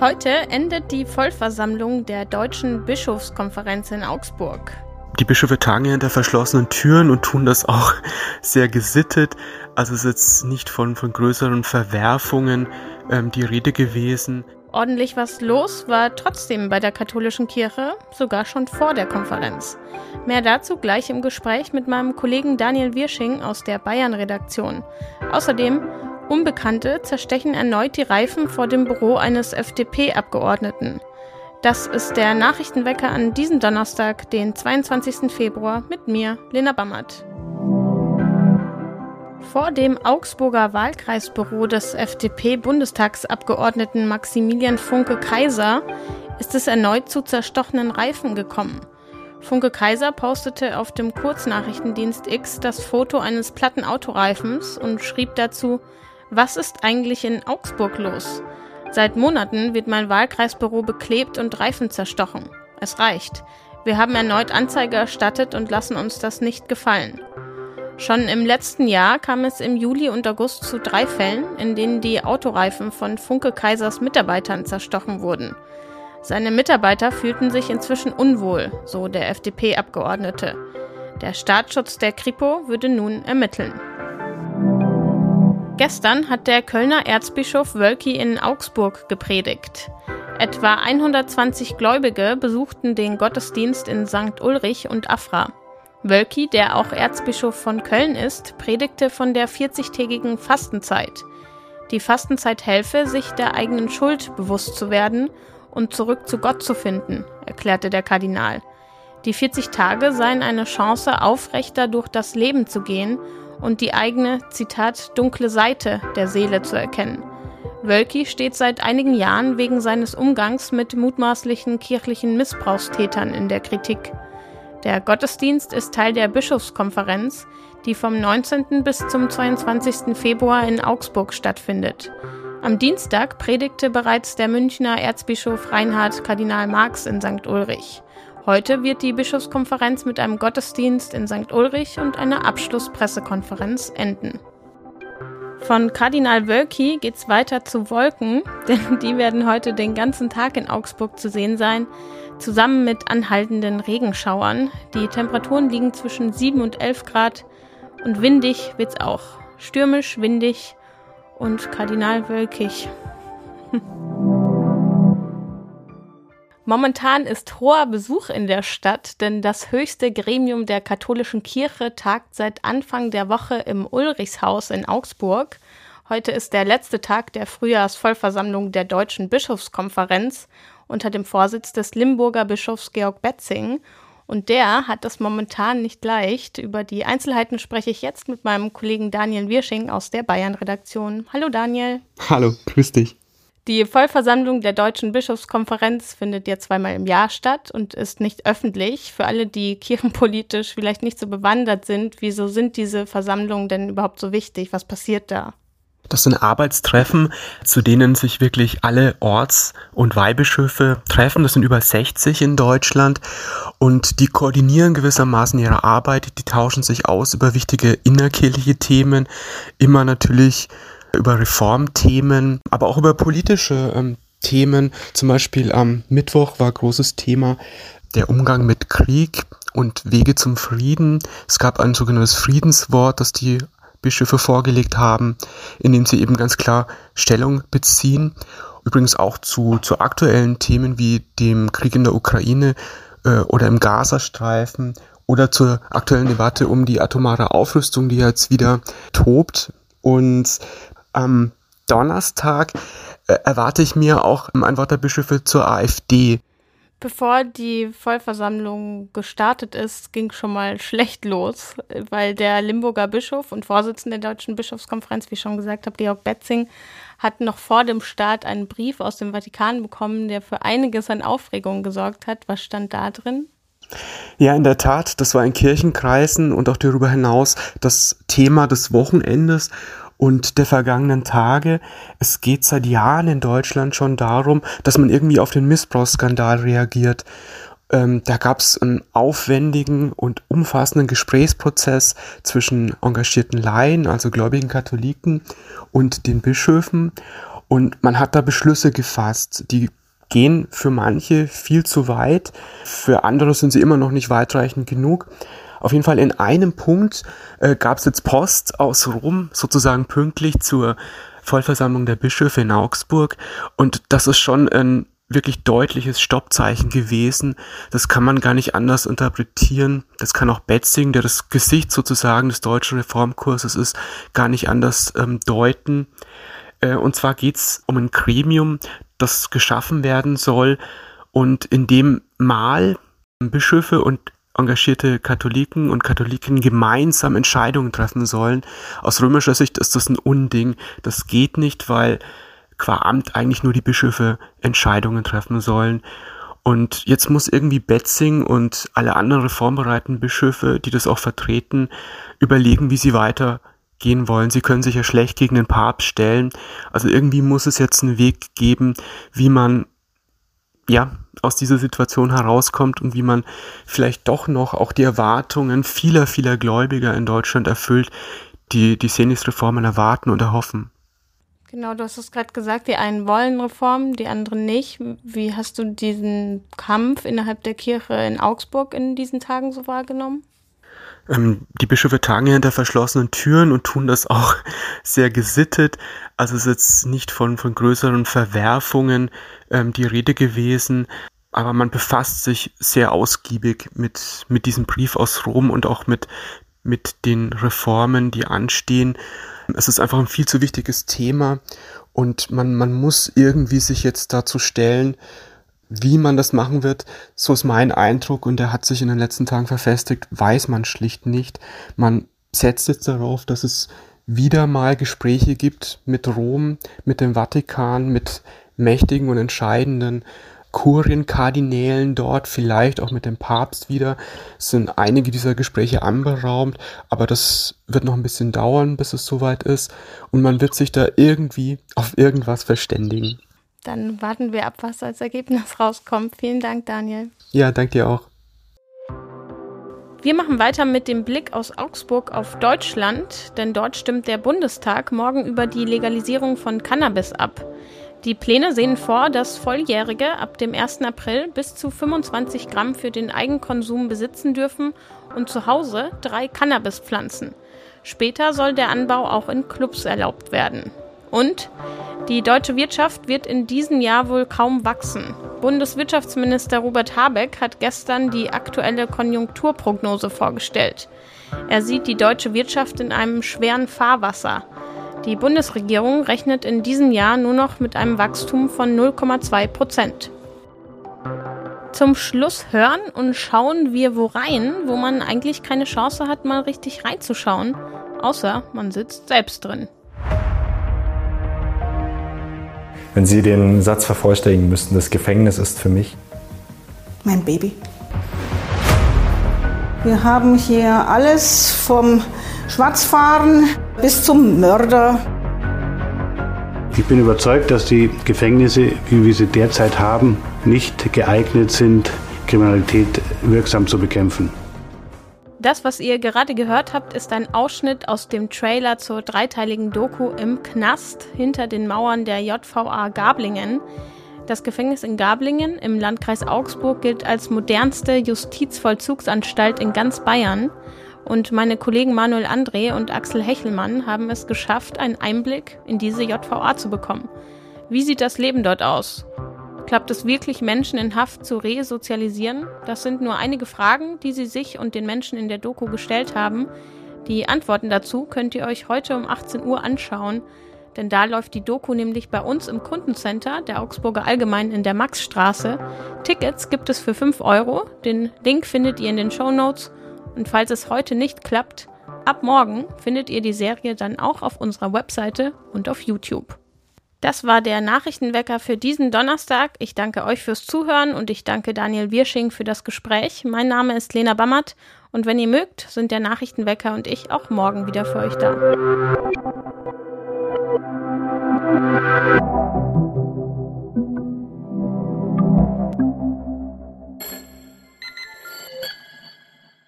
Heute endet die Vollversammlung der Deutschen Bischofskonferenz in Augsburg. Die Bischöfe tagen ja hinter verschlossenen Türen und tun das auch sehr gesittet. Also es ist jetzt nicht von, von größeren Verwerfungen ähm, die Rede gewesen. Ordentlich was los war trotzdem bei der katholischen Kirche, sogar schon vor der Konferenz. Mehr dazu gleich im Gespräch mit meinem Kollegen Daniel Wirsching aus der Bayern-Redaktion. Außerdem Unbekannte zerstechen erneut die Reifen vor dem Büro eines FDP-Abgeordneten. Das ist der Nachrichtenwecker an diesem Donnerstag, den 22. Februar, mit mir, Lena Bammert. Vor dem Augsburger Wahlkreisbüro des FDP-Bundestagsabgeordneten Maximilian Funke Kaiser ist es erneut zu zerstochenen Reifen gekommen. Funke Kaiser postete auf dem Kurznachrichtendienst X das Foto eines platten Autoreifens und schrieb dazu, was ist eigentlich in Augsburg los? Seit Monaten wird mein Wahlkreisbüro beklebt und Reifen zerstochen. Es reicht. Wir haben erneut Anzeige erstattet und lassen uns das nicht gefallen. Schon im letzten Jahr kam es im Juli und August zu drei Fällen, in denen die Autoreifen von Funke Kaisers Mitarbeitern zerstochen wurden. Seine Mitarbeiter fühlten sich inzwischen unwohl, so der FDP-Abgeordnete. Der Staatsschutz der Kripo würde nun ermitteln. Gestern hat der Kölner Erzbischof Wölki in Augsburg gepredigt. Etwa 120 Gläubige besuchten den Gottesdienst in St. Ulrich und Afra. Wölki, der auch Erzbischof von Köln ist, predigte von der 40-tägigen Fastenzeit. Die Fastenzeit helfe, sich der eigenen Schuld bewusst zu werden und zurück zu Gott zu finden, erklärte der Kardinal. Die 40 Tage seien eine Chance, aufrechter durch das Leben zu gehen und die eigene, Zitat, dunkle Seite der Seele zu erkennen. Wölki steht seit einigen Jahren wegen seines Umgangs mit mutmaßlichen kirchlichen Missbrauchstätern in der Kritik. Der Gottesdienst ist Teil der Bischofskonferenz, die vom 19. bis zum 22. Februar in Augsburg stattfindet. Am Dienstag predigte bereits der Münchner Erzbischof Reinhard Kardinal Marx in St. Ulrich. Heute wird die Bischofskonferenz mit einem Gottesdienst in St. Ulrich und einer Abschlusspressekonferenz enden. Von Kardinal Wölki geht's weiter zu Wolken, denn die werden heute den ganzen Tag in Augsburg zu sehen sein, zusammen mit anhaltenden Regenschauern. Die Temperaturen liegen zwischen 7 und 11 Grad und windig wird's auch. Stürmisch, windig und Kardinal Wölkig. Momentan ist hoher Besuch in der Stadt, denn das höchste Gremium der katholischen Kirche tagt seit Anfang der Woche im Ulrichshaus in Augsburg. Heute ist der letzte Tag der Frühjahrsvollversammlung der Deutschen Bischofskonferenz unter dem Vorsitz des Limburger Bischofs Georg Betzing. Und der hat es momentan nicht leicht. Über die Einzelheiten spreche ich jetzt mit meinem Kollegen Daniel Wirsching aus der Bayern-Redaktion. Hallo Daniel. Hallo, grüß dich. Die Vollversammlung der Deutschen Bischofskonferenz findet ja zweimal im Jahr statt und ist nicht öffentlich. Für alle, die kirchenpolitisch vielleicht nicht so bewandert sind, wieso sind diese Versammlungen denn überhaupt so wichtig? Was passiert da? Das sind Arbeitstreffen, zu denen sich wirklich alle Orts- und Weihbischöfe treffen. Das sind über 60 in Deutschland und die koordinieren gewissermaßen ihre Arbeit. Die tauschen sich aus über wichtige innerkirchliche Themen, immer natürlich über Reformthemen, aber auch über politische ähm, Themen. Zum Beispiel am Mittwoch war großes Thema der Umgang mit Krieg und Wege zum Frieden. Es gab ein sogenanntes Friedenswort, das die Bischöfe vorgelegt haben, in dem sie eben ganz klar Stellung beziehen. Übrigens auch zu, zu aktuellen Themen wie dem Krieg in der Ukraine äh, oder im Gazastreifen oder zur aktuellen Debatte um die atomare Aufrüstung, die jetzt wieder tobt. Und am Donnerstag äh, erwarte ich mir auch ein Wort der Bischöfe zur AfD. Bevor die Vollversammlung gestartet ist, ging schon mal schlecht los, weil der Limburger Bischof und Vorsitzende der Deutschen Bischofskonferenz, wie ich schon gesagt habe, Georg Betzing, hat noch vor dem Start einen Brief aus dem Vatikan bekommen, der für einiges an Aufregung gesorgt hat. Was stand da drin? Ja, in der Tat, das war in Kirchenkreisen und auch darüber hinaus das Thema des Wochenendes und der vergangenen Tage. Es geht seit Jahren in Deutschland schon darum, dass man irgendwie auf den Missbrauchsskandal reagiert. Ähm, da gab es einen aufwendigen und umfassenden Gesprächsprozess zwischen engagierten Laien, also gläubigen Katholiken und den Bischöfen. Und man hat da Beschlüsse gefasst, die gehen für manche viel zu weit, für andere sind sie immer noch nicht weitreichend genug. Auf jeden Fall in einem Punkt äh, gab es jetzt Post aus Rom, sozusagen pünktlich zur Vollversammlung der Bischöfe in Augsburg. Und das ist schon ein wirklich deutliches Stoppzeichen gewesen. Das kann man gar nicht anders interpretieren. Das kann auch Betzing, der das Gesicht sozusagen des deutschen Reformkurses ist, gar nicht anders ähm, deuten. Äh, und zwar geht's um ein Gremium, das geschaffen werden soll und in dem mal Bischöfe und engagierte Katholiken und Katholiken gemeinsam Entscheidungen treffen sollen. Aus römischer Sicht ist das ein Unding. Das geht nicht, weil qua Amt eigentlich nur die Bischöfe Entscheidungen treffen sollen. Und jetzt muss irgendwie Betzing und alle anderen reformbereiten Bischöfe, die das auch vertreten, überlegen, wie sie weitergehen wollen. Sie können sich ja schlecht gegen den Papst stellen. Also irgendwie muss es jetzt einen Weg geben, wie man ja, aus dieser Situation herauskommt und wie man vielleicht doch noch auch die Erwartungen vieler, vieler Gläubiger in Deutschland erfüllt, die die Senisreformen erwarten und erhoffen. Genau, du hast es gerade gesagt, die einen wollen Reformen, die anderen nicht. Wie hast du diesen Kampf innerhalb der Kirche in Augsburg in diesen Tagen so wahrgenommen? Ähm, die Bischöfe tagen hinter verschlossenen Türen und tun das auch sehr gesittet. Also es ist jetzt nicht von, von größeren Verwerfungen ähm, die Rede gewesen, aber man befasst sich sehr ausgiebig mit, mit diesem Brief aus Rom und auch mit, mit den Reformen, die anstehen. Es ist einfach ein viel zu wichtiges Thema und man, man muss irgendwie sich jetzt dazu stellen, wie man das machen wird, so ist mein Eindruck und der hat sich in den letzten Tagen verfestigt, weiß man schlicht nicht. Man setzt jetzt darauf, dass es wieder mal Gespräche gibt mit Rom, mit dem Vatikan, mit mächtigen und entscheidenden Kurienkardinälen dort, vielleicht auch mit dem Papst wieder, es sind einige dieser Gespräche anberaumt, aber das wird noch ein bisschen dauern, bis es soweit ist und man wird sich da irgendwie auf irgendwas verständigen. Dann warten wir ab, was als Ergebnis rauskommt. Vielen Dank, Daniel. Ja, danke dir auch. Wir machen weiter mit dem Blick aus Augsburg auf Deutschland, denn dort stimmt der Bundestag morgen über die Legalisierung von Cannabis ab. Die Pläne sehen vor, dass Volljährige ab dem 1. April bis zu 25 Gramm für den Eigenkonsum besitzen dürfen und zu Hause drei Cannabispflanzen. Später soll der Anbau auch in Clubs erlaubt werden. Und die deutsche Wirtschaft wird in diesem Jahr wohl kaum wachsen. Bundeswirtschaftsminister Robert Habeck hat gestern die aktuelle Konjunkturprognose vorgestellt. Er sieht die deutsche Wirtschaft in einem schweren Fahrwasser. Die Bundesregierung rechnet in diesem Jahr nur noch mit einem Wachstum von 0,2 Prozent. Zum Schluss hören und schauen wir wo rein, wo man eigentlich keine Chance hat, mal richtig reinzuschauen, außer man sitzt selbst drin. Wenn Sie den Satz vervollständigen müssten, das Gefängnis ist für mich? Mein Baby. Wir haben hier alles vom Schwarzfahren bis zum Mörder. Ich bin überzeugt, dass die Gefängnisse, wie wir sie derzeit haben, nicht geeignet sind, Kriminalität wirksam zu bekämpfen. Das, was ihr gerade gehört habt, ist ein Ausschnitt aus dem Trailer zur dreiteiligen Doku im Knast hinter den Mauern der JVA Gablingen. Das Gefängnis in Gablingen im Landkreis Augsburg gilt als modernste Justizvollzugsanstalt in ganz Bayern. Und meine Kollegen Manuel André und Axel Hechelmann haben es geschafft, einen Einblick in diese JVA zu bekommen. Wie sieht das Leben dort aus? Klappt es wirklich, Menschen in Haft zu resozialisieren? Das sind nur einige Fragen, die sie sich und den Menschen in der Doku gestellt haben. Die Antworten dazu könnt ihr euch heute um 18 Uhr anschauen, denn da läuft die Doku nämlich bei uns im Kundencenter der Augsburger Allgemein in der Maxstraße. Tickets gibt es für 5 Euro. Den Link findet ihr in den Show Notes und falls es heute nicht klappt, ab morgen findet ihr die Serie dann auch auf unserer Webseite und auf YouTube. Das war der Nachrichtenwecker für diesen Donnerstag. Ich danke euch fürs Zuhören und ich danke Daniel Wirsching für das Gespräch. Mein Name ist Lena Bammert und wenn ihr mögt, sind der Nachrichtenwecker und ich auch morgen wieder für euch da.